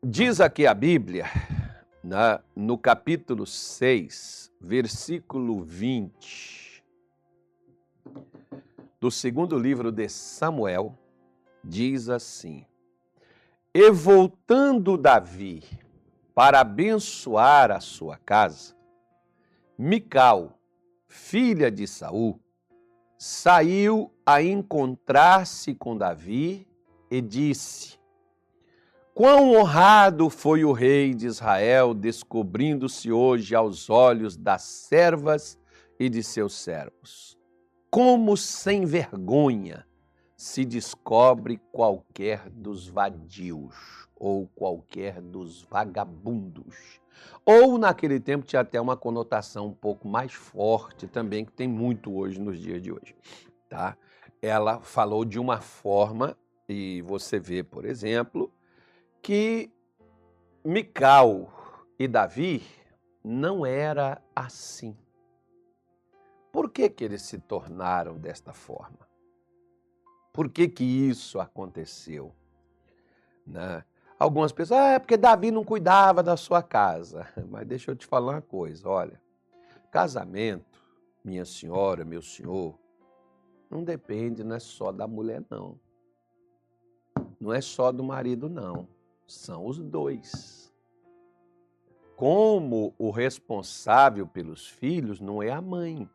Diz aqui a Bíblia, na, no capítulo 6, versículo 20, do segundo livro de Samuel, diz assim: E voltando Davi para abençoar a sua casa, Mical, filha de Saul, saiu a encontrar-se com Davi e disse: Quão honrado foi o rei de Israel, descobrindo-se hoje aos olhos das servas e de seus servos. Como sem vergonha se descobre qualquer dos vadios ou qualquer dos vagabundos. Ou naquele tempo tinha até uma conotação um pouco mais forte também, que tem muito hoje nos dias de hoje. Tá? Ela falou de uma forma, e você vê, por exemplo, que Mical e Davi não era assim. Por que, que eles se tornaram desta forma? Por que, que isso aconteceu? Né? Algumas pessoas, ah, é porque Davi não cuidava da sua casa. Mas deixa eu te falar uma coisa, olha, casamento, minha senhora, meu senhor, não depende, não é só da mulher, não. Não é só do marido, não. São os dois. Como o responsável pelos filhos não é a mãe.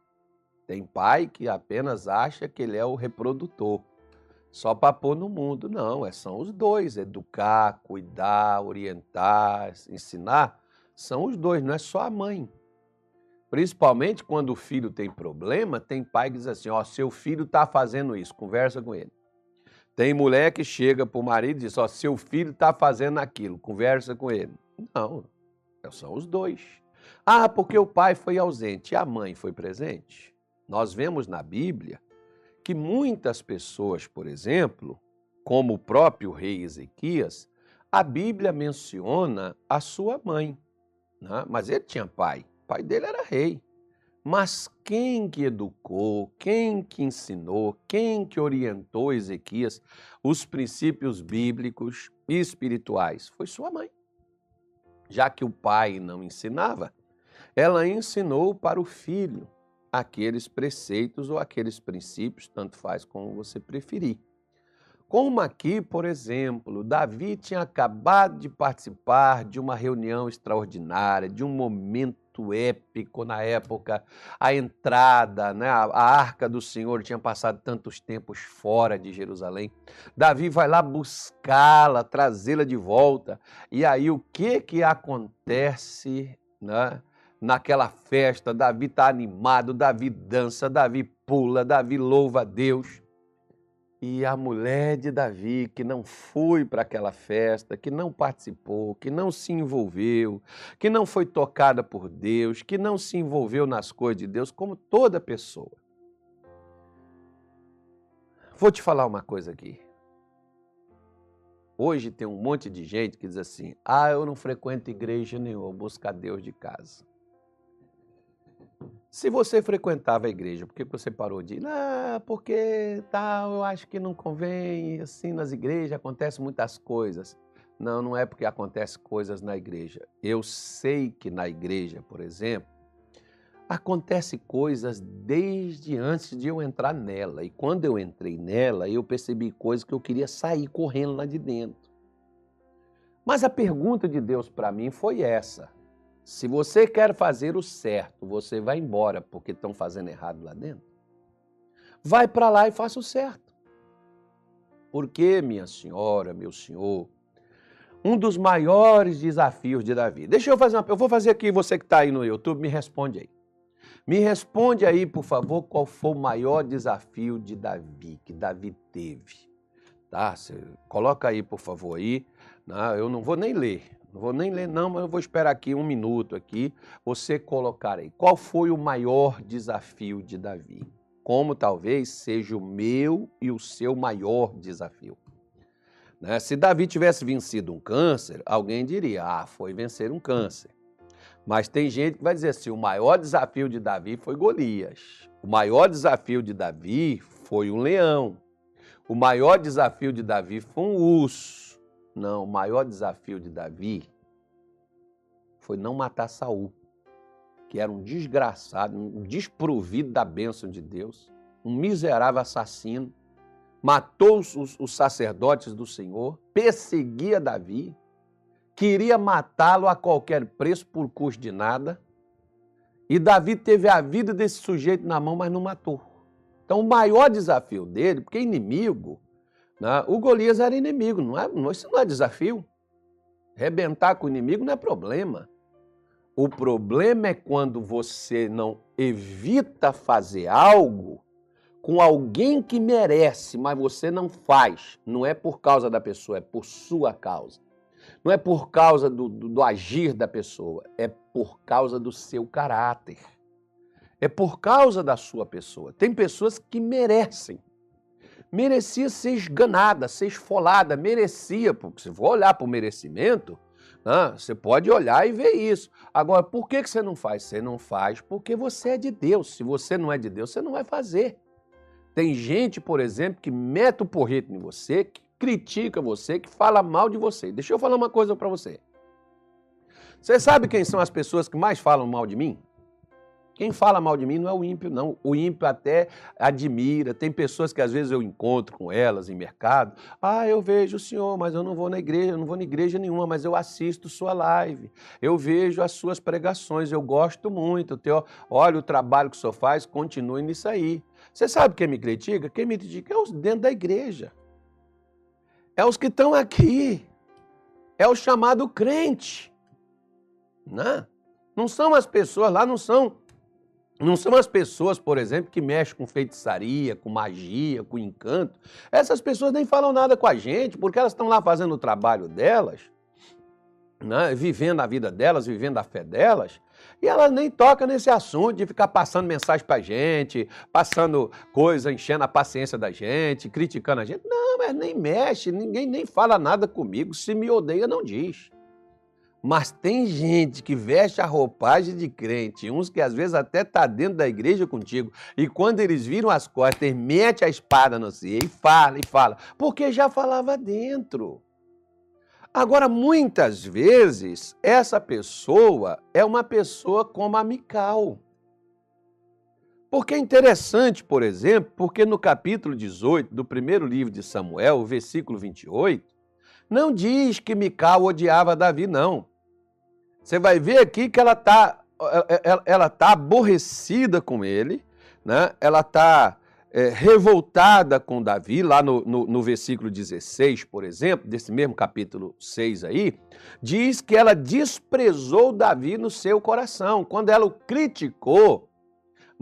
Tem pai que apenas acha que ele é o reprodutor só para pôr no mundo. Não, é, são os dois: educar, cuidar, orientar, ensinar. São os dois, não é só a mãe. Principalmente quando o filho tem problema, tem pai que diz assim: Ó, seu filho está fazendo isso, conversa com ele. Tem mulher que chega para o marido e diz: Ó, seu filho está fazendo aquilo, conversa com ele. Não, são os dois. Ah, porque o pai foi ausente e a mãe foi presente. Nós vemos na Bíblia que muitas pessoas, por exemplo, como o próprio rei Ezequias, a Bíblia menciona a sua mãe. Né? Mas ele tinha pai, o pai dele era rei. Mas quem que educou, quem que ensinou, quem que orientou Ezequias os princípios bíblicos e espirituais? Foi sua mãe. Já que o pai não ensinava, ela ensinou para o filho aqueles preceitos ou aqueles princípios, tanto faz como você preferir. Como aqui, por exemplo, Davi tinha acabado de participar de uma reunião extraordinária, de um momento épico na época, a entrada, né, a arca do Senhor tinha passado tantos tempos fora de Jerusalém. Davi vai lá buscá-la, trazê-la de volta. E aí o que que acontece, né? naquela festa, Davi está animado, Davi dança, Davi pula, Davi louva a Deus. E a mulher de Davi, que não foi para aquela festa, que não participou, que não se envolveu, que não foi tocada por Deus, que não se envolveu nas coisas de Deus, como toda pessoa. Vou te falar uma coisa aqui. Hoje tem um monte de gente que diz assim: ah, eu não frequento igreja nenhuma, eu busco a Deus de casa. Se você frequentava a igreja, por que você parou de ir? Ah, porque tal, eu acho que não convém, assim, nas igrejas acontecem muitas coisas. Não, não é porque acontecem coisas na igreja. Eu sei que na igreja, por exemplo, acontece coisas desde antes de eu entrar nela. E quando eu entrei nela, eu percebi coisas que eu queria sair correndo lá de dentro. Mas a pergunta de Deus para mim foi essa: se você quer fazer o certo, você vai embora porque estão fazendo errado lá dentro. Vai para lá e faça o certo. Porque, minha senhora, meu senhor, um dos maiores desafios de Davi. Deixa eu fazer uma. Eu vou fazer aqui, você que está aí no YouTube, me responde aí. Me responde aí, por favor, qual foi o maior desafio de Davi, que Davi teve. Tá? Você coloca aí, por favor, aí. Não, né? eu não vou nem ler. Não vou nem ler, não, mas eu vou esperar aqui um minuto aqui. Você colocar aí. Qual foi o maior desafio de Davi? Como talvez seja o meu e o seu maior desafio. Né? Se Davi tivesse vencido um câncer, alguém diria: ah, foi vencer um câncer. Mas tem gente que vai dizer assim: o maior desafio de Davi foi Golias. O maior desafio de Davi foi um leão. O maior desafio de Davi foi um urso. Não, o maior desafio de Davi foi não matar Saul, que era um desgraçado, um desprovido da bênção de Deus, um miserável assassino, matou os, os sacerdotes do Senhor, perseguia Davi, queria matá-lo a qualquer preço por custo de nada. E Davi teve a vida desse sujeito na mão, mas não matou. Então, o maior desafio dele, porque inimigo, o Golias era inimigo, não é, isso não é desafio. Rebentar com o inimigo não é problema. O problema é quando você não evita fazer algo com alguém que merece, mas você não faz. Não é por causa da pessoa, é por sua causa. Não é por causa do, do, do agir da pessoa, é por causa do seu caráter. É por causa da sua pessoa. Tem pessoas que merecem. Merecia ser esganada, ser esfolada, merecia, porque se for olhar para o merecimento, ah, você pode olhar e ver isso. Agora, por que, que você não faz? Você não faz porque você é de Deus. Se você não é de Deus, você não vai fazer. Tem gente, por exemplo, que mete o porrete em você, que critica você, que fala mal de você. Deixa eu falar uma coisa para você. Você sabe quem são as pessoas que mais falam mal de mim? Quem fala mal de mim não é o ímpio, não. O ímpio até admira. Tem pessoas que às vezes eu encontro com elas em mercado. Ah, eu vejo o senhor, mas eu não vou na igreja, eu não vou na igreja nenhuma, mas eu assisto sua live. Eu vejo as suas pregações, eu gosto muito. Teu, olha o trabalho que o senhor faz, continue nisso aí. Você sabe quem me critica? Quem me critica é os dentro da igreja. É os que estão aqui. É o chamado crente. Né? não são as pessoas lá, não são não são as pessoas, por exemplo, que mexem com feitiçaria, com magia, com encanto. Essas pessoas nem falam nada com a gente, porque elas estão lá fazendo o trabalho delas, né? vivendo a vida delas, vivendo a fé delas, e elas nem tocam nesse assunto de ficar passando mensagem para a gente, passando coisa, enchendo a paciência da gente, criticando a gente. Não, mas nem mexe, ninguém nem fala nada comigo. Se me odeia, não diz. Mas tem gente que veste a roupagem de crente, uns que às vezes até tá dentro da igreja contigo, e quando eles viram as costas, mete a espada no si e fala e fala, porque já falava dentro. Agora, muitas vezes, essa pessoa é uma pessoa como a Mical. Porque é interessante, por exemplo, porque no capítulo 18 do primeiro livro de Samuel, versículo 28, não diz que Mical odiava Davi, não. Você vai ver aqui que ela está ela, ela tá aborrecida com ele, né? ela está é, revoltada com Davi, lá no, no, no, versículo 16, por exemplo, desse mesmo capítulo 6 aí, diz que ela desprezou Davi no seu coração. Quando ela o criticou,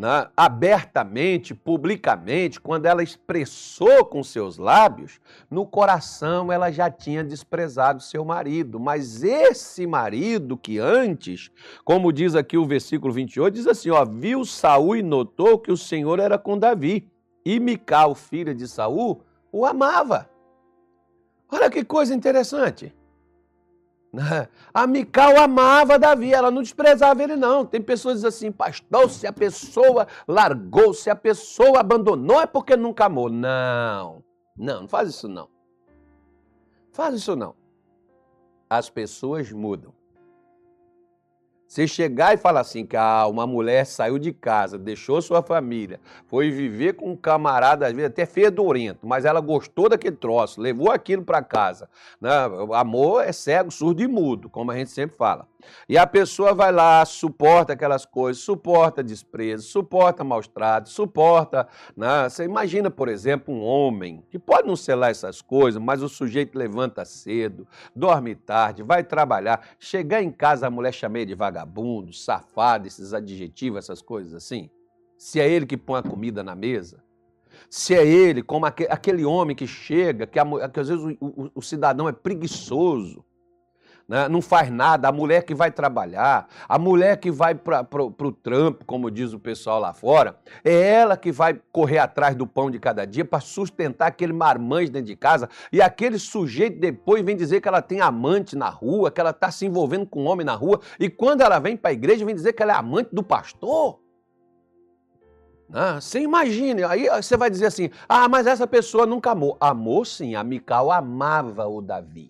né, abertamente, publicamente, quando ela expressou com seus lábios, no coração ela já tinha desprezado seu marido. Mas esse marido que antes, como diz aqui o versículo 28, diz assim: ó, viu Saul e notou que o Senhor era com Davi. E Mical, filha de Saul, o amava. Olha que coisa interessante. A Mical amava Davi, ela não desprezava ele, não. Tem pessoas que dizem assim, pastor, se a pessoa largou, se a pessoa abandonou, é porque nunca amou. Não, não, não faz isso não. Faz isso não. As pessoas mudam. Você chegar e falar assim que ah, uma mulher saiu de casa, deixou sua família, foi viver com um camarada, às vezes até fedorento, mas ela gostou daquele troço, levou aquilo para casa. Né? Amor é cego, surdo e mudo, como a gente sempre fala. E a pessoa vai lá, suporta aquelas coisas, suporta desprezo, suporta maus tratos, suporta. Né? Você imagina, por exemplo, um homem que pode não ser lá essas coisas, mas o sujeito levanta cedo, dorme tarde, vai trabalhar, chegar em casa a mulher chama de vagabundo, safado, esses adjetivos, essas coisas assim. Se é ele que põe a comida na mesa, se é ele, como aquele homem que chega, que, que às vezes o, o, o cidadão é preguiçoso, né? não faz nada, a mulher que vai trabalhar, a mulher que vai para o trampo, como diz o pessoal lá fora, é ela que vai correr atrás do pão de cada dia para sustentar aquele marmanjo dentro de casa e aquele sujeito depois vem dizer que ela tem amante na rua, que ela está se envolvendo com um homem na rua e quando ela vem para a igreja vem dizer que ela é amante do pastor. Ah, você imagine, aí você vai dizer assim: ah, mas essa pessoa nunca amou. Amou sim, a Mical amava o Davi.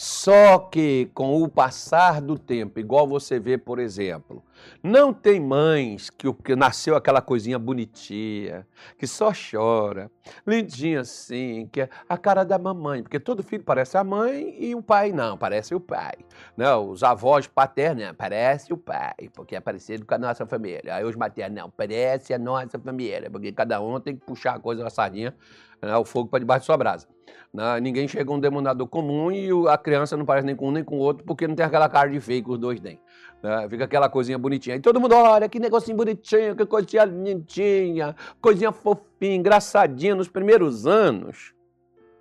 Só que com o passar do tempo, igual você vê, por exemplo, não tem mães que, que nasceu aquela coisinha bonitinha, que só chora, lindinha assim, que é a cara da mamãe, porque todo filho parece a mãe e o pai não, parece o pai. Não, os avós paternos, não, parece o pai, porque é parecido com a nossa família. Aí os maternos, não, parece a nossa família, porque cada um tem que puxar a coisa da sardinha, né, o fogo para debaixo da sua brasa. Né? Ninguém chega um denominador comum e a criança não parece nem com um nem com o outro, porque não tem aquela cara de feio que os dois têm. Né? Fica aquela coisinha bonitinha. E todo mundo, olha, que negocinho bonitinho, que coisinha lindinha, coisinha fofinha, engraçadinha nos primeiros anos.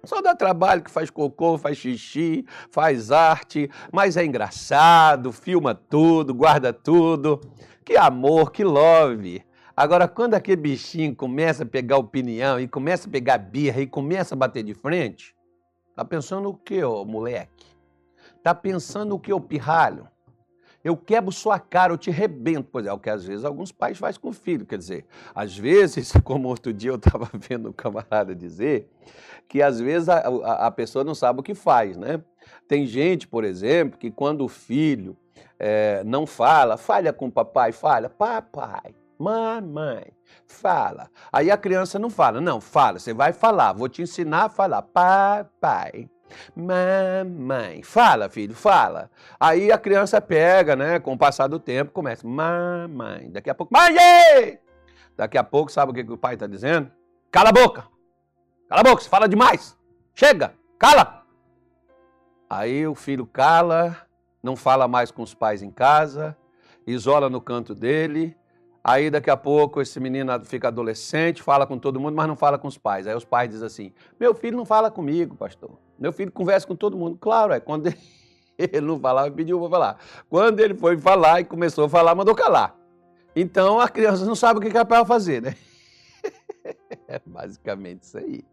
Só dá trabalho que faz cocô, faz xixi, faz arte, mas é engraçado, filma tudo, guarda tudo. Que amor, que love. Agora, quando aquele bichinho começa a pegar opinião e começa a pegar birra e começa a bater de frente, tá pensando o quê, ô moleque? Tá pensando o quê, ô pirralho? Eu quebro sua cara, eu te rebento. Pois é, o que às vezes alguns pais fazem com o filho. Quer dizer, às vezes, como outro dia eu estava vendo um camarada dizer, que às vezes a, a, a, pessoa não sabe o que faz, né? Tem gente, por exemplo, que quando o filho é, não fala, falha com o papai, falha, papai, Mamãe, fala. Aí a criança não fala. Não, fala. Você vai falar. Vou te ensinar a falar. Papai. Mamãe. Fala, filho, fala. Aí a criança pega, né? Com o passar do tempo, começa. Mamãe. Daqui a pouco. Mãe! Daqui a pouco, sabe o que, que o pai está dizendo? Cala a boca! Cala a boca, você fala demais! Chega! Cala! Aí o filho cala, não fala mais com os pais em casa, isola no canto dele Aí daqui a pouco esse menino fica adolescente, fala com todo mundo, mas não fala com os pais. Aí os pais dizem assim: Meu filho não fala comigo, pastor. Meu filho conversa com todo mundo. Claro, é quando ele não falava, pediu para falar. Quando ele foi falar e começou a falar, mandou calar. Então a criança não sabe o que é para fazer, né? É basicamente isso aí.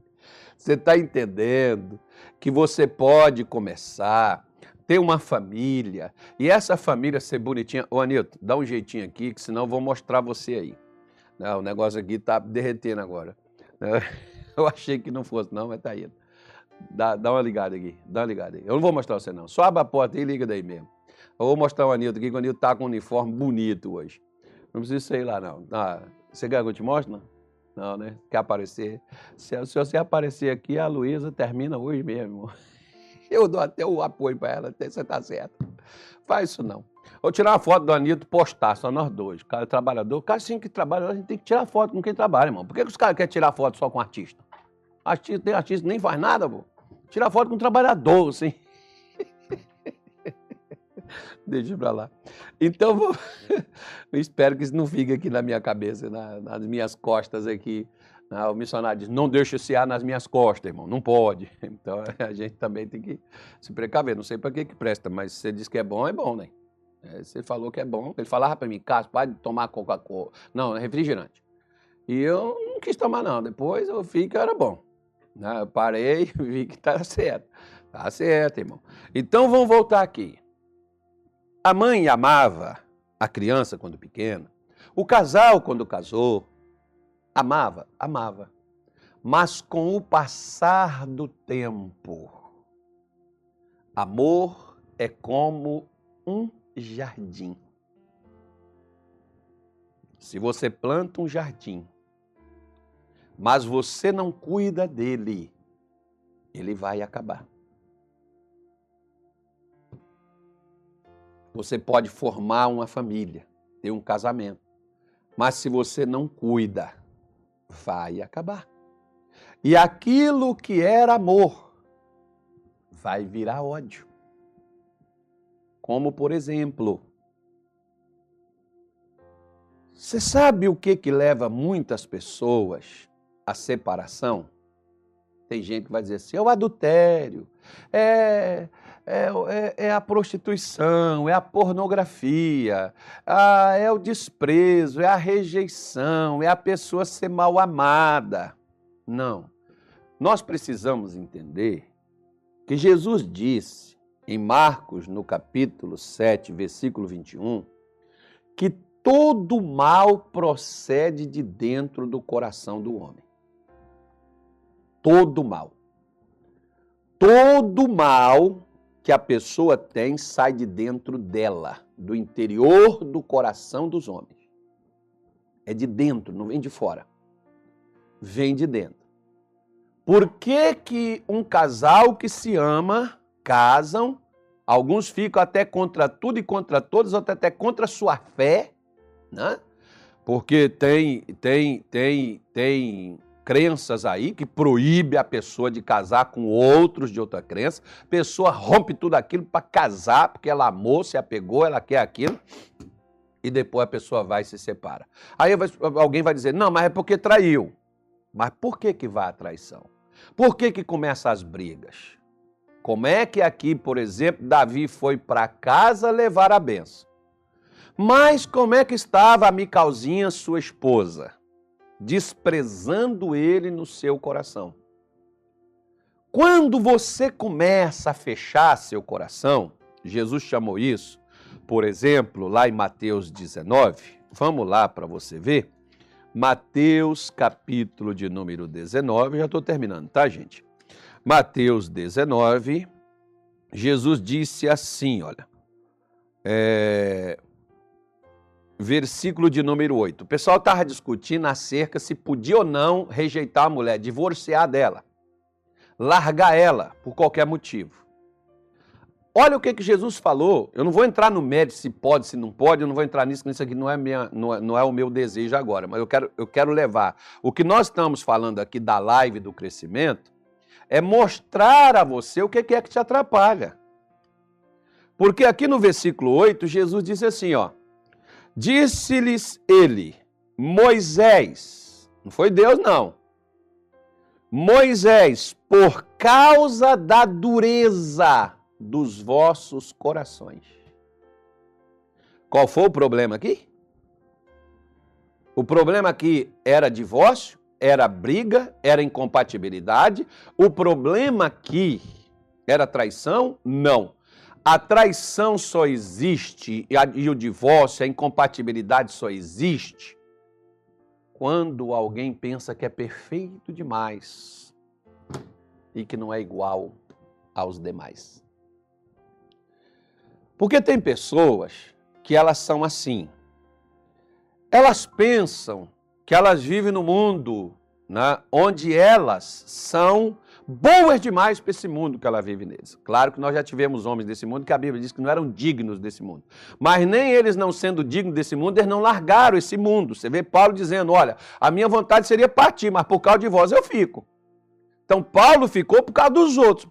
Você está entendendo que você pode começar ter uma família e essa família ser bonitinha. Ô, Anilton, dá um jeitinho aqui, que senão eu vou mostrar você aí. Não, o negócio aqui tá derretendo agora. Eu achei que não fosse, não, mas tá indo. Dá, dá uma ligada aqui, dá uma ligada aí. Eu não vou mostrar você, não. Só abre a porta e liga daí mesmo. Eu vou mostrar o Anilton aqui, que o Anilton tá com um uniforme bonito hoje. Não precisa sair lá, não. Ah, você quer que eu te mostre, não? Não, né? Quer aparecer? Se, se você aparecer aqui, a Luísa termina hoje mesmo. Eu dou até o apoio para ela, você está certo. Faz isso não. Vou tirar uma foto do Anitta postar, só nós dois. Cara trabalhador. Cara sim que trabalha, a gente tem que tirar foto com quem trabalha, irmão. Por que, que os caras querem tirar foto só com artista? Artista tem artista nem faz nada, pô. Tirar foto com um trabalhador, assim. Deixa pra lá. Então, vou... espero que isso não fique aqui na minha cabeça, na, nas minhas costas aqui. Ah, o missionário diz: não deixa esse ar nas minhas costas, irmão, não pode. Então a gente também tem que se precaver. Não sei para que, que presta, mas se você diz que é bom, é bom, né? É, você falou que é bom. Ele falava para mim: Cássio, pode tomar Coca-Cola. Não, é refrigerante. E eu não quis tomar, não. Depois eu vi que era bom. Né? Eu parei e vi que tá certo. Tá certo, irmão. Então vamos voltar aqui. A mãe amava a criança quando pequena. O casal, quando casou, Amava, amava. Mas com o passar do tempo, amor é como um jardim. Se você planta um jardim, mas você não cuida dele, ele vai acabar. Você pode formar uma família, ter um casamento, mas se você não cuida, vai acabar. E aquilo que era amor vai virar ódio. Como, por exemplo, você sabe o que, que leva muitas pessoas à separação? Tem gente que vai dizer assim: é o adultério, é, é, é, é, a prostituição, é a pornografia, ah, é o desprezo, é a rejeição, é a pessoa ser mal amada. Não. Nós precisamos entender que Jesus disse em Marcos, no capítulo 7, versículo 21, que todo mal procede de dentro do coração do homem. Todo mal. Todo mal que a pessoa tem sai de dentro dela, do interior do coração dos homens. É de dentro, não vem de fora. Vem de dentro. Por que, que um casal que se ama, casam, alguns ficam até contra tudo e contra todos, outros até contra sua fé, né? Porque tem, tem, tem, tem crenças aí que proíbe a pessoa de casar com outros de outra crença. A pessoa rompe tudo aquilo para casar, porque ela amou, se apegou, ela quer aquilo. E depois a pessoa vai e se separa. Aí alguém vai dizer: não, mas é porque traiu. Mas por que, que vai a traição? Por que, que começa as brigas? Como é que aqui, por exemplo, Davi foi para casa levar a benção? Mas como é que estava a Micalzinha, sua esposa? Desprezando ele no seu coração. Quando você começa a fechar seu coração, Jesus chamou isso, por exemplo, lá em Mateus 19, vamos lá para você ver. Mateus, capítulo de número 19, já estou terminando, tá, gente? Mateus 19, Jesus disse assim: olha, é, versículo de número 8. O pessoal estava discutindo acerca se podia ou não rejeitar a mulher, divorciar dela, largar ela por qualquer motivo. Olha o que, que Jesus falou. Eu não vou entrar no mérito se pode, se não pode, eu não vou entrar nisso, isso aqui não é, minha, não é, não é o meu desejo agora, mas eu quero, eu quero levar. O que nós estamos falando aqui da live do crescimento é mostrar a você o que, é que te atrapalha. Porque aqui no versículo 8, Jesus disse assim, ó. Disse-lhes ele, Moisés, não foi Deus não. Moisés, por causa da dureza dos vossos corações. Qual foi o problema aqui? O problema aqui era divórcio, era briga, era incompatibilidade. O problema aqui era traição? Não. A traição só existe e, a, e o divórcio, a incompatibilidade só existe quando alguém pensa que é perfeito demais e que não é igual aos demais. Porque tem pessoas que elas são assim. Elas pensam que elas vivem no mundo né, onde elas são boas demais para esse mundo que ela vive neles. Claro que nós já tivemos homens desse mundo que a Bíblia diz que não eram dignos desse mundo. Mas nem eles não sendo dignos desse mundo, eles não largaram esse mundo. Você vê Paulo dizendo: Olha, a minha vontade seria partir, mas por causa de vós eu fico. Então Paulo ficou por causa dos outros,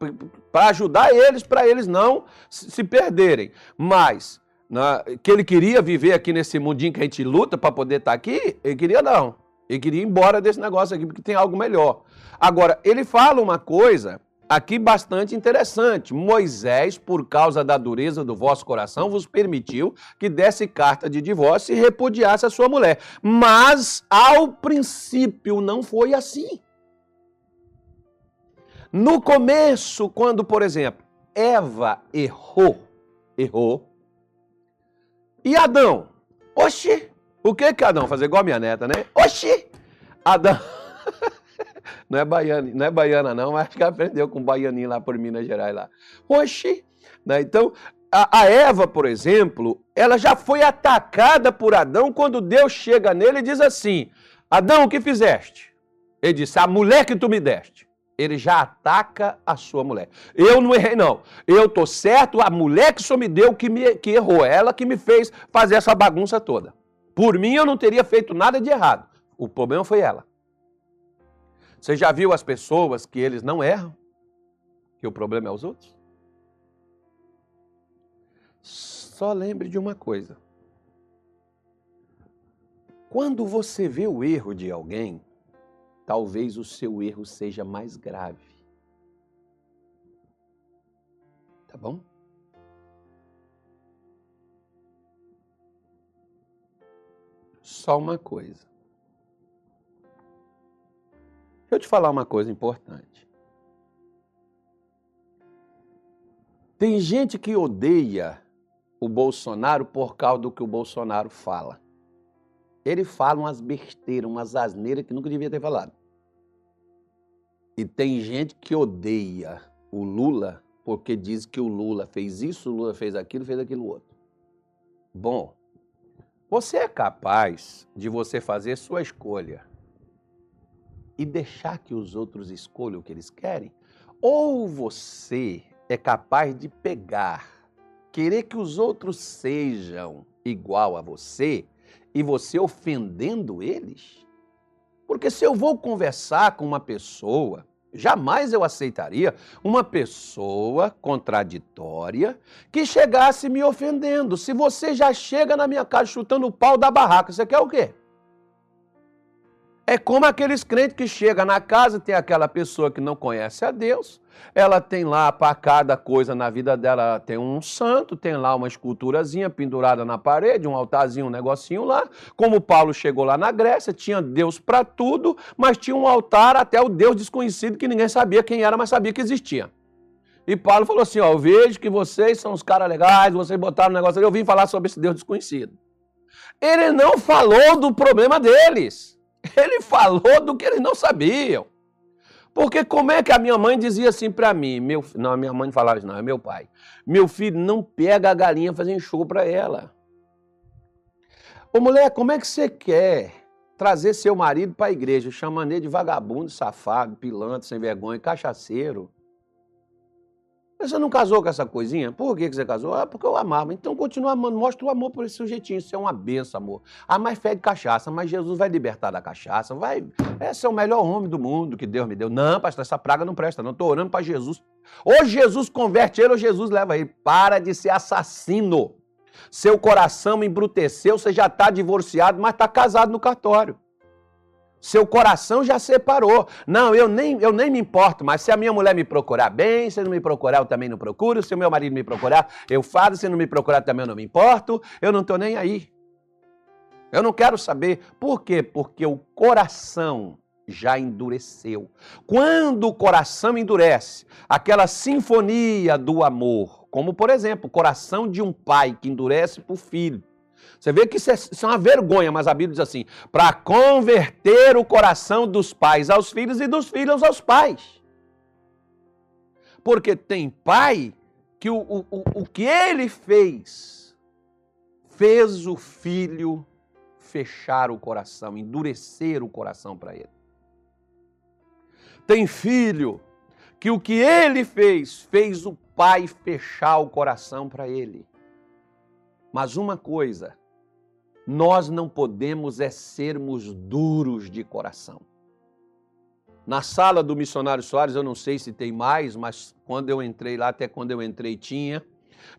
para ajudar eles, para eles não se perderem. Mas na, que ele queria viver aqui nesse mundinho que a gente luta para poder estar tá aqui, ele queria não. Ele queria ir embora desse negócio aqui, porque tem algo melhor. Agora, ele fala uma coisa aqui bastante interessante. Moisés, por causa da dureza do vosso coração, vos permitiu que desse carta de divórcio e repudiasse a sua mulher. Mas, ao princípio, não foi assim. No começo, quando, por exemplo, Eva errou, errou, e Adão, oxi, o que que Adão? Fazer igual a minha neta, né? Oxi! Adão. não é baiana, não é baiana, não, mas acho que aprendeu com o baianinho lá por Minas Gerais lá. Oxi! Né? Então, a, a Eva, por exemplo, ela já foi atacada por Adão quando Deus chega nele e diz assim: Adão, o que fizeste? Ele disse: A mulher que tu me deste. Ele já ataca a sua mulher. Eu não errei, não. Eu tô certo, a mulher que senhor me deu que, me, que errou. Ela que me fez fazer essa bagunça toda. Por mim, eu não teria feito nada de errado. O problema foi ela. Você já viu as pessoas que eles não erram? Que o problema é os outros? Só lembre de uma coisa. Quando você vê o erro de alguém, talvez o seu erro seja mais grave. Tá bom? Só uma coisa. Deixa eu te falar uma coisa importante. Tem gente que odeia o Bolsonaro por causa do que o Bolsonaro fala. Ele fala umas besteiras, umas asneiras que nunca devia ter falado. E tem gente que odeia o Lula porque diz que o Lula fez isso, o Lula fez aquilo, fez aquilo outro. Bom, você é capaz de você fazer sua escolha e deixar que os outros escolham o que eles querem? Ou você é capaz de pegar, querer que os outros sejam igual a você e você ofendendo eles? Porque se eu vou conversar com uma pessoa Jamais eu aceitaria uma pessoa contraditória que chegasse me ofendendo. Se você já chega na minha casa chutando o pau da barraca, você quer o quê? É como aqueles crentes que chegam na casa, tem aquela pessoa que não conhece a Deus, ela tem lá para cada coisa na vida dela, tem um santo, tem lá uma esculturazinha pendurada na parede, um altarzinho, um negocinho lá. Como Paulo chegou lá na Grécia, tinha Deus para tudo, mas tinha um altar até o Deus desconhecido que ninguém sabia quem era, mas sabia que existia. E Paulo falou assim: Ó, eu vejo que vocês são os caras legais, vocês botaram um negócio ali, eu vim falar sobre esse Deus desconhecido. Ele não falou do problema deles. Ele falou do que eles não sabiam. Porque como é que a minha mãe dizia assim para mim? Meu, não, a minha mãe não falava isso, não, é meu pai. Meu filho, não pega a galinha fazendo show para ela. Ô mulher, como é que você quer trazer seu marido para a igreja, chamando ele de vagabundo, safado, pilantra, sem vergonha, cachaceiro? Você não casou com essa coisinha? Por que você casou? Ah, porque eu amava. Então continua amando, mostra o amor por esse sujeitinho. Isso é uma benção, amor. Ah, mas fede cachaça, mas Jesus vai libertar da cachaça. Vai. Esse é o melhor homem do mundo que Deus me deu. Não, pastor, essa praga não presta, não. Estou orando para Jesus. Ou Jesus converte ele, ou Jesus leva ele. Para de ser assassino. Seu coração embruteceu, você já está divorciado, mas está casado no cartório. Seu coração já separou. Não, eu nem, eu nem me importo, mas se a minha mulher me procurar bem, se não me procurar, eu também não procuro. Se o meu marido me procurar, eu faço. Se não me procurar, também eu não me importo. Eu não estou nem aí. Eu não quero saber. Por quê? Porque o coração já endureceu. Quando o coração endurece, aquela sinfonia do amor, como por exemplo, o coração de um pai que endurece para o filho você vê que isso é, isso é uma vergonha, mas a Bíblia diz assim: para converter o coração dos pais aos filhos e dos filhos aos pais. Porque tem pai que o, o, o que ele fez, fez o filho fechar o coração, endurecer o coração para ele. Tem filho que o que ele fez, fez o pai fechar o coração para ele. Mas uma coisa nós não podemos é sermos duros de coração. Na sala do missionário Soares, eu não sei se tem mais, mas quando eu entrei lá, até quando eu entrei tinha,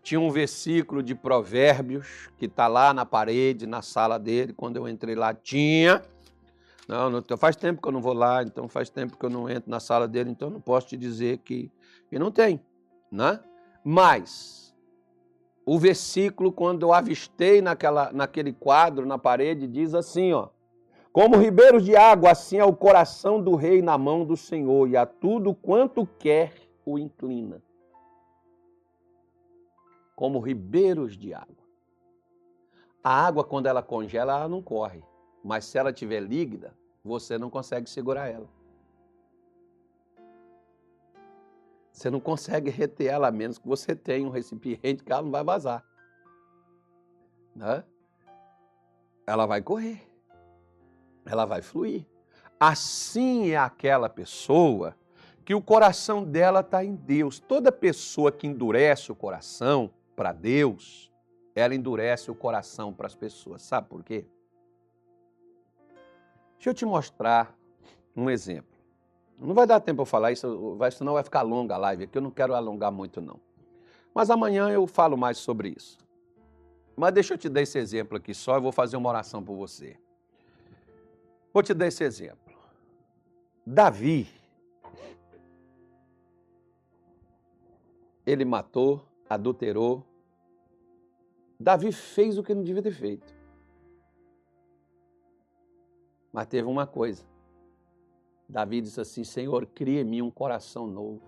tinha um versículo de Provérbios que está lá na parede, na sala dele. Quando eu entrei lá, tinha. Não, não, faz tempo que eu não vou lá, então faz tempo que eu não entro na sala dele, então não posso te dizer que, que não tem, né? Mas o versículo, quando eu avistei naquela, naquele quadro na parede, diz assim: ó, Como ribeiros de água, assim é o coração do rei na mão do Senhor, e a tudo quanto quer o inclina. Como ribeiros de água. A água, quando ela congela, ela não corre. Mas se ela estiver líquida, você não consegue segurar ela. Você não consegue reter ela a menos que você tenha um recipiente que ela não vai vazar. Né? Ela vai correr. Ela vai fluir. Assim é aquela pessoa que o coração dela está em Deus. Toda pessoa que endurece o coração para Deus, ela endurece o coração para as pessoas. Sabe por quê? Deixa eu te mostrar um exemplo. Não vai dar tempo eu falar isso, vai, senão vai ficar longa a live aqui, eu não quero alongar muito não. Mas amanhã eu falo mais sobre isso. Mas deixa eu te dar esse exemplo aqui só, eu vou fazer uma oração por você. Vou te dar esse exemplo. Davi, ele matou, adulterou. Davi fez o que não devia ter feito. Mas teve uma coisa. Davi disse assim: Senhor, cria em mim um coração novo.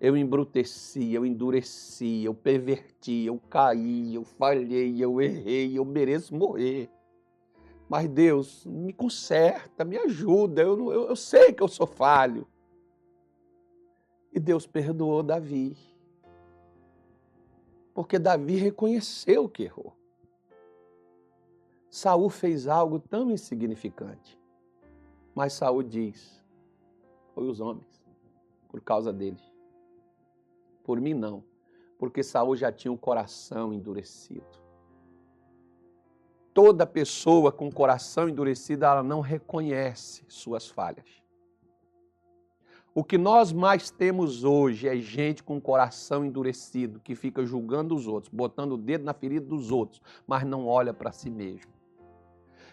Eu embruteci, eu endureci, eu perverti, eu caí, eu falhei, eu errei, eu mereço morrer. Mas Deus, me conserta, me ajuda, eu, eu, eu sei que eu sou falho. E Deus perdoou Davi. Porque Davi reconheceu que errou. Saul fez algo tão insignificante. Mas Saul diz: foi os homens, por causa deles. Por mim não, porque Saul já tinha um coração endurecido. Toda pessoa com coração endurecido, ela não reconhece suas falhas. O que nós mais temos hoje é gente com coração endurecido, que fica julgando os outros, botando o dedo na ferida dos outros, mas não olha para si mesmo.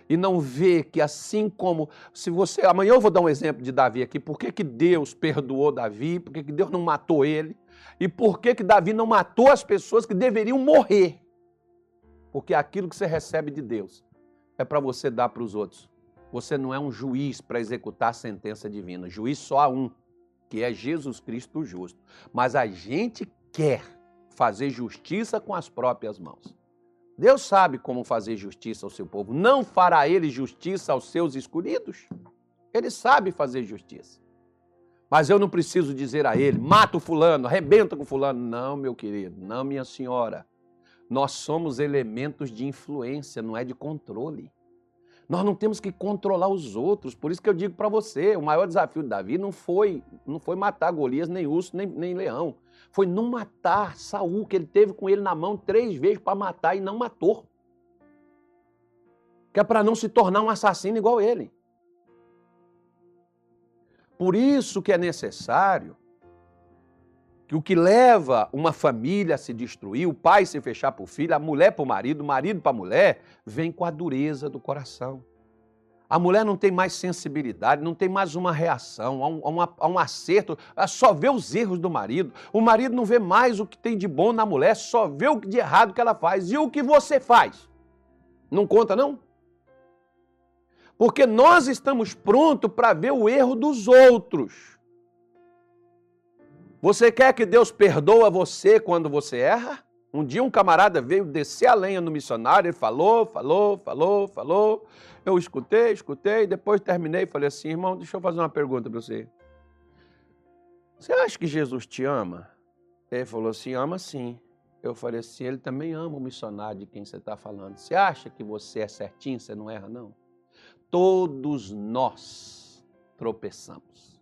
E não vê que assim como, se você, amanhã eu vou dar um exemplo de Davi aqui, por que, que Deus perdoou Davi, por que, que Deus não matou ele, e por que, que Davi não matou as pessoas que deveriam morrer. Porque aquilo que você recebe de Deus é para você dar para os outros. Você não é um juiz para executar a sentença divina. Juiz só há um, que é Jesus Cristo justo. Mas a gente quer fazer justiça com as próprias mãos. Deus sabe como fazer justiça ao seu povo. Não fará ele justiça aos seus escolhidos? Ele sabe fazer justiça. Mas eu não preciso dizer a ele: mata o fulano, arrebenta com o fulano. Não, meu querido, não, minha senhora. Nós somos elementos de influência, não é de controle. Nós não temos que controlar os outros. Por isso que eu digo para você, o maior desafio de Davi não foi, não foi matar Golias, nem urso, nem, nem leão. Foi não matar Saul, que ele teve com ele na mão três vezes para matar e não matou. Que é para não se tornar um assassino igual ele. Por isso que é necessário que o que leva uma família a se destruir, o pai se fechar para o filho, a mulher para o marido, o marido para a mulher, vem com a dureza do coração. A mulher não tem mais sensibilidade, não tem mais uma reação, a um, um, um acerto, só vê os erros do marido. O marido não vê mais o que tem de bom na mulher, só vê o de errado que ela faz. E o que você faz? Não conta, não? Porque nós estamos prontos para ver o erro dos outros. Você quer que Deus perdoa você quando você erra? Um dia um camarada veio descer a lenha no missionário, ele falou, falou, falou, falou. Eu escutei, escutei, depois terminei e falei assim, irmão, deixa eu fazer uma pergunta para você. Você acha que Jesus te ama? Ele falou assim, ama sim. Eu falei assim, ele também ama o missionário de quem você está falando. Você acha que você é certinho, você não erra, não? Todos nós tropeçamos.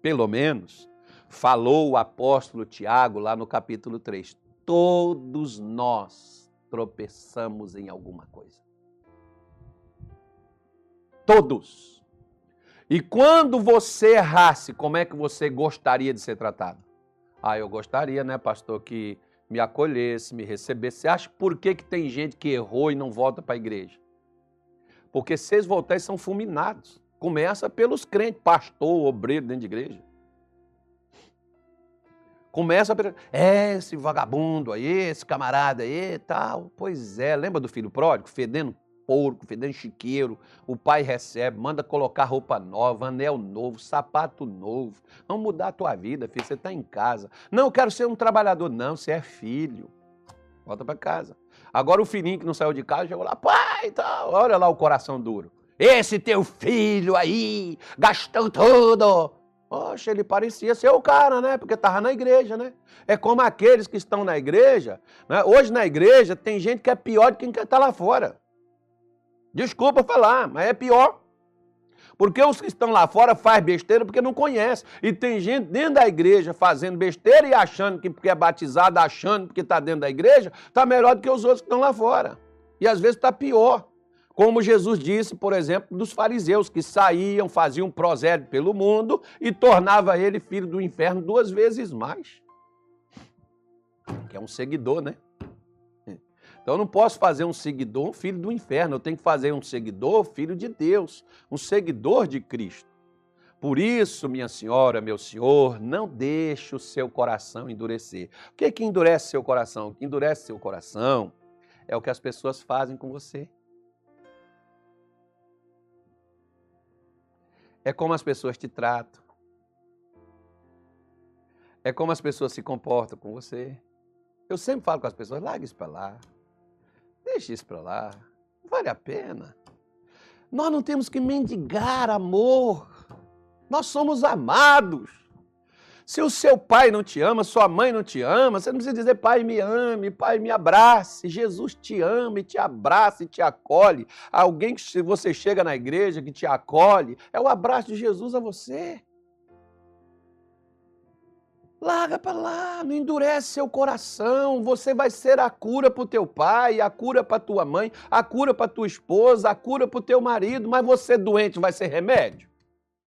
Pelo menos falou o apóstolo Tiago lá no capítulo 3. Todos nós tropeçamos em alguma coisa. Todos. E quando você errasse, como é que você gostaria de ser tratado? Ah, eu gostaria, né, pastor, que me acolhesse, me recebesse. Você acha por que, que tem gente que errou e não volta para a igreja? Porque se eles voltarem, são fulminados. Começa pelos crentes, pastor, obreiro dentro de igreja. Começa a é esse vagabundo aí, esse camarada aí tal. Pois é, lembra do filho pródigo? Fedendo porco, fedendo chiqueiro. O pai recebe, manda colocar roupa nova, anel novo, sapato novo. Vamos mudar a tua vida, filho. Você está em casa. Não, eu quero ser um trabalhador. Não, você é filho. Volta para casa. Agora o filhinho que não saiu de casa chegou lá, pai, tal. olha lá o coração duro. Esse teu filho aí gastou tudo. Poxa, ele parecia ser o cara, né? Porque estava na igreja, né? É como aqueles que estão na igreja. Né? Hoje na igreja tem gente que é pior do que quem está lá fora. Desculpa falar, mas é pior. Porque os que estão lá fora faz besteira porque não conhece. E tem gente dentro da igreja fazendo besteira e achando que porque é batizado, achando que está dentro da igreja, está melhor do que os outros que estão lá fora. E às vezes está pior. Como Jesus disse, por exemplo, dos fariseus que saíam, faziam prosélito pelo mundo e tornava ele filho do inferno duas vezes mais. Que é um seguidor, né? Então eu não posso fazer um seguidor um filho do inferno, eu tenho que fazer um seguidor filho de Deus, um seguidor de Cristo. Por isso, minha senhora, meu senhor, não deixe o seu coração endurecer. O que é que endurece seu coração? O que endurece seu coração é o que as pessoas fazem com você. É como as pessoas te tratam. É como as pessoas se comportam com você. Eu sempre falo com as pessoas: larga isso para lá. Deixa isso para lá. Não vale a pena. Nós não temos que mendigar amor. Nós somos amados. Se o seu pai não te ama, sua mãe não te ama, você não precisa dizer pai me ame, pai me abrace. Jesus te ama e te abraça e te acolhe. Alguém que você chega na igreja que te acolhe, é o abraço de Jesus a você. Larga para lá, não endurece seu coração. Você vai ser a cura para o teu pai, a cura para tua mãe, a cura para tua esposa, a cura para o teu marido, mas você doente vai ser remédio?